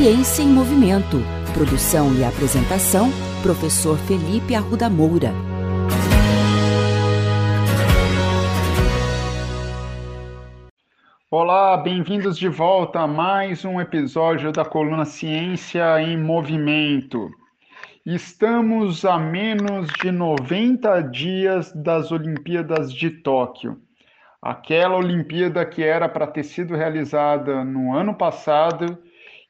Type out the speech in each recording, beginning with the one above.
Ciência em Movimento. Produção e apresentação, professor Felipe Arruda Moura. Olá, bem-vindos de volta a mais um episódio da coluna Ciência em Movimento. Estamos a menos de 90 dias das Olimpíadas de Tóquio. Aquela Olimpíada que era para ter sido realizada no ano passado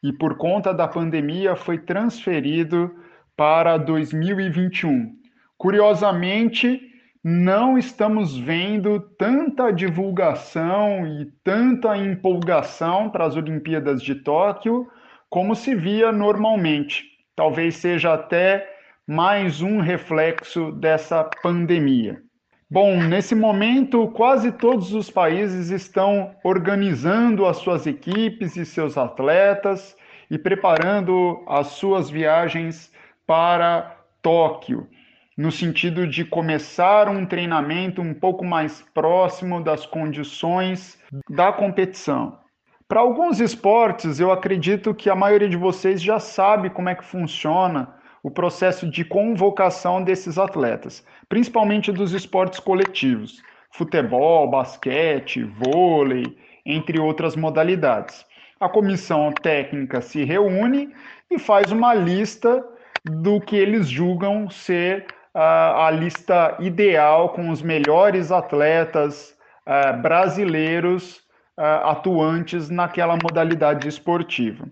e por conta da pandemia foi transferido para 2021. Curiosamente, não estamos vendo tanta divulgação e tanta empolgação para as Olimpíadas de Tóquio como se via normalmente. Talvez seja até mais um reflexo dessa pandemia. Bom, nesse momento, quase todos os países estão organizando as suas equipes e seus atletas e preparando as suas viagens para Tóquio, no sentido de começar um treinamento um pouco mais próximo das condições da competição. Para alguns esportes, eu acredito que a maioria de vocês já sabe como é que funciona o processo de convocação desses atletas, principalmente dos esportes coletivos, futebol, basquete, vôlei, entre outras modalidades. A comissão técnica se reúne e faz uma lista do que eles julgam ser uh, a lista ideal com os melhores atletas uh, brasileiros uh, atuantes naquela modalidade esportiva.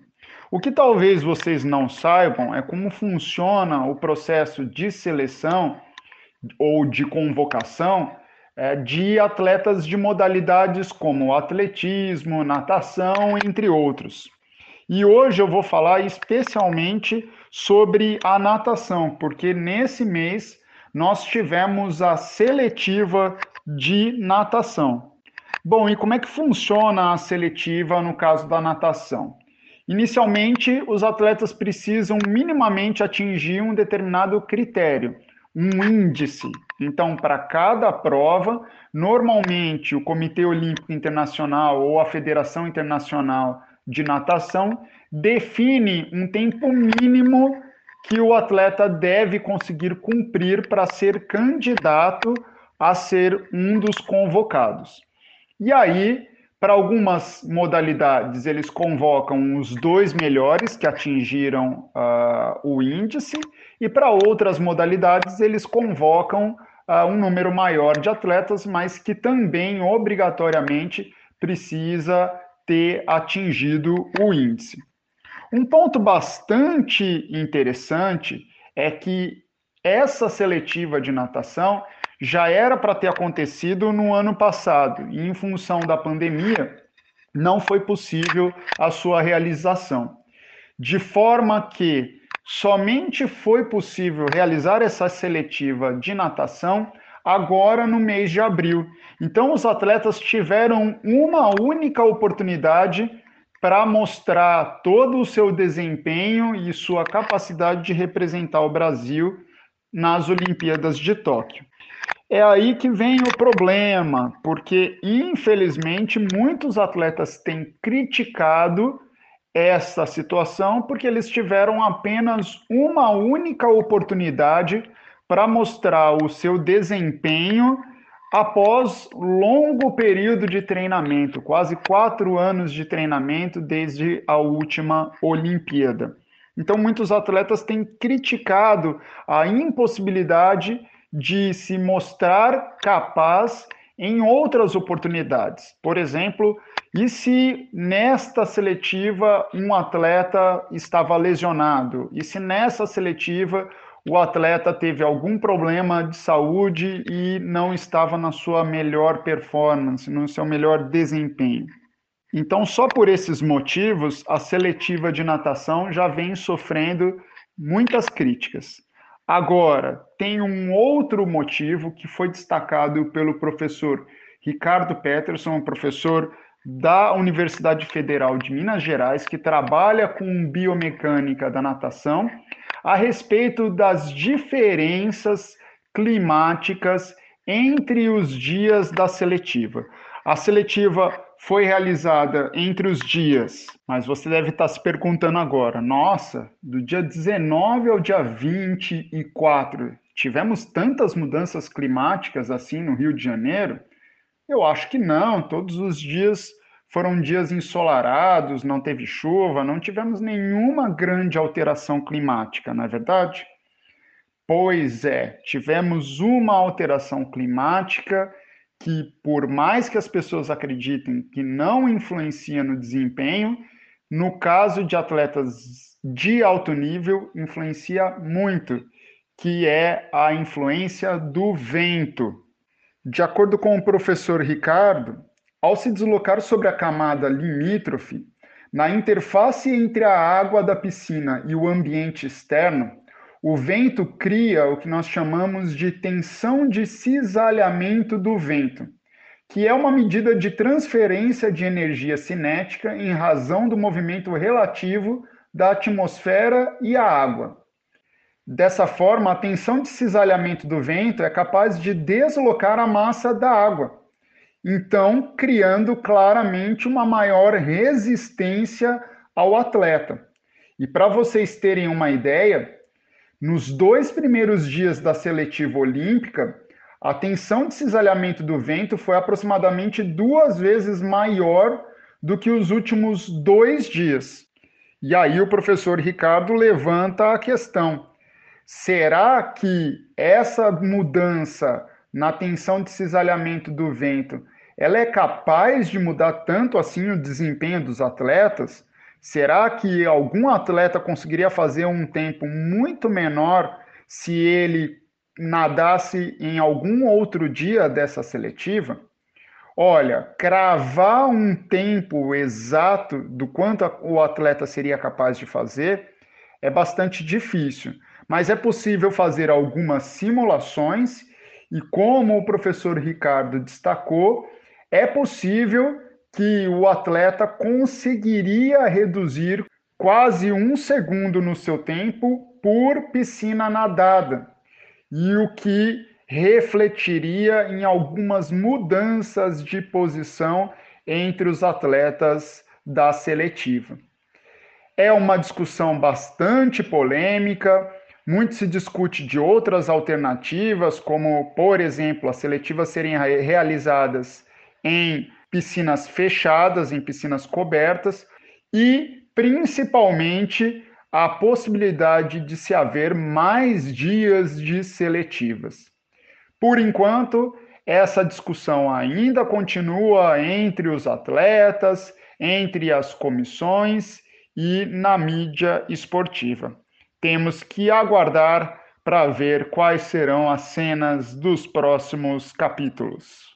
O que talvez vocês não saibam é como funciona o processo de seleção ou de convocação é, de atletas de modalidades como atletismo, natação, entre outros. E hoje eu vou falar especialmente sobre a natação, porque nesse mês nós tivemos a seletiva de natação. Bom, e como é que funciona a seletiva no caso da natação? Inicialmente, os atletas precisam minimamente atingir um determinado critério, um índice. Então, para cada prova, normalmente o Comitê Olímpico Internacional ou a Federação Internacional de Natação define um tempo mínimo que o atleta deve conseguir cumprir para ser candidato a ser um dos convocados. E aí, para algumas modalidades, eles convocam os dois melhores que atingiram uh, o índice, e para outras modalidades, eles convocam uh, um número maior de atletas, mas que também obrigatoriamente precisa ter atingido o índice. Um ponto bastante interessante é que essa seletiva de natação já era para ter acontecido no ano passado e, em função da pandemia, não foi possível a sua realização. De forma que somente foi possível realizar essa seletiva de natação agora no mês de abril. Então, os atletas tiveram uma única oportunidade para mostrar todo o seu desempenho e sua capacidade de representar o Brasil nas Olimpíadas de Tóquio. É aí que vem o problema, porque infelizmente muitos atletas têm criticado essa situação porque eles tiveram apenas uma única oportunidade para mostrar o seu desempenho após longo período de treinamento, quase quatro anos de treinamento desde a última Olimpíada. Então, muitos atletas têm criticado a impossibilidade de se mostrar capaz em outras oportunidades. Por exemplo, e se nesta seletiva um atleta estava lesionado? E se nessa seletiva o atleta teve algum problema de saúde e não estava na sua melhor performance, no seu melhor desempenho? Então, só por esses motivos, a seletiva de natação já vem sofrendo muitas críticas. Agora, tem um outro motivo que foi destacado pelo professor Ricardo Peterson, professor da Universidade Federal de Minas Gerais, que trabalha com biomecânica da natação, a respeito das diferenças climáticas entre os dias da seletiva. A seletiva foi realizada entre os dias, mas você deve estar se perguntando agora: nossa, do dia 19 ao dia 24, tivemos tantas mudanças climáticas assim no Rio de Janeiro? Eu acho que não, todos os dias foram dias ensolarados, não teve chuva, não tivemos nenhuma grande alteração climática, não é verdade? Pois é, tivemos uma alteração climática que, por mais que as pessoas acreditem que não influencia no desempenho, no caso de atletas de alto nível, influencia muito, que é a influência do vento. De acordo com o professor Ricardo, ao se deslocar sobre a camada limítrofe, na interface entre a água da piscina e o ambiente externo, o vento cria o que nós chamamos de tensão de cisalhamento do vento, que é uma medida de transferência de energia cinética em razão do movimento relativo da atmosfera e a água. Dessa forma, a tensão de cisalhamento do vento é capaz de deslocar a massa da água, então criando claramente uma maior resistência ao atleta. E para vocês terem uma ideia, nos dois primeiros dias da seletiva olímpica, a tensão de cisalhamento do vento foi aproximadamente duas vezes maior do que os últimos dois dias. E aí o professor Ricardo levanta a questão: será que essa mudança na tensão de cisalhamento do vento ela é capaz de mudar tanto assim o desempenho dos atletas? Será que algum atleta conseguiria fazer um tempo muito menor se ele nadasse em algum outro dia dessa seletiva? Olha, cravar um tempo exato do quanto o atleta seria capaz de fazer é bastante difícil, mas é possível fazer algumas simulações e, como o professor Ricardo destacou, é possível que o atleta conseguiria reduzir quase um segundo no seu tempo por piscina nadada, e o que refletiria em algumas mudanças de posição entre os atletas da seletiva. É uma discussão bastante polêmica, muito se discute de outras alternativas, como, por exemplo, as seletivas serem realizadas em piscinas fechadas, em piscinas cobertas e principalmente a possibilidade de se haver mais dias de seletivas. Por enquanto, essa discussão ainda continua entre os atletas, entre as comissões e na mídia esportiva. Temos que aguardar para ver quais serão as cenas dos próximos capítulos.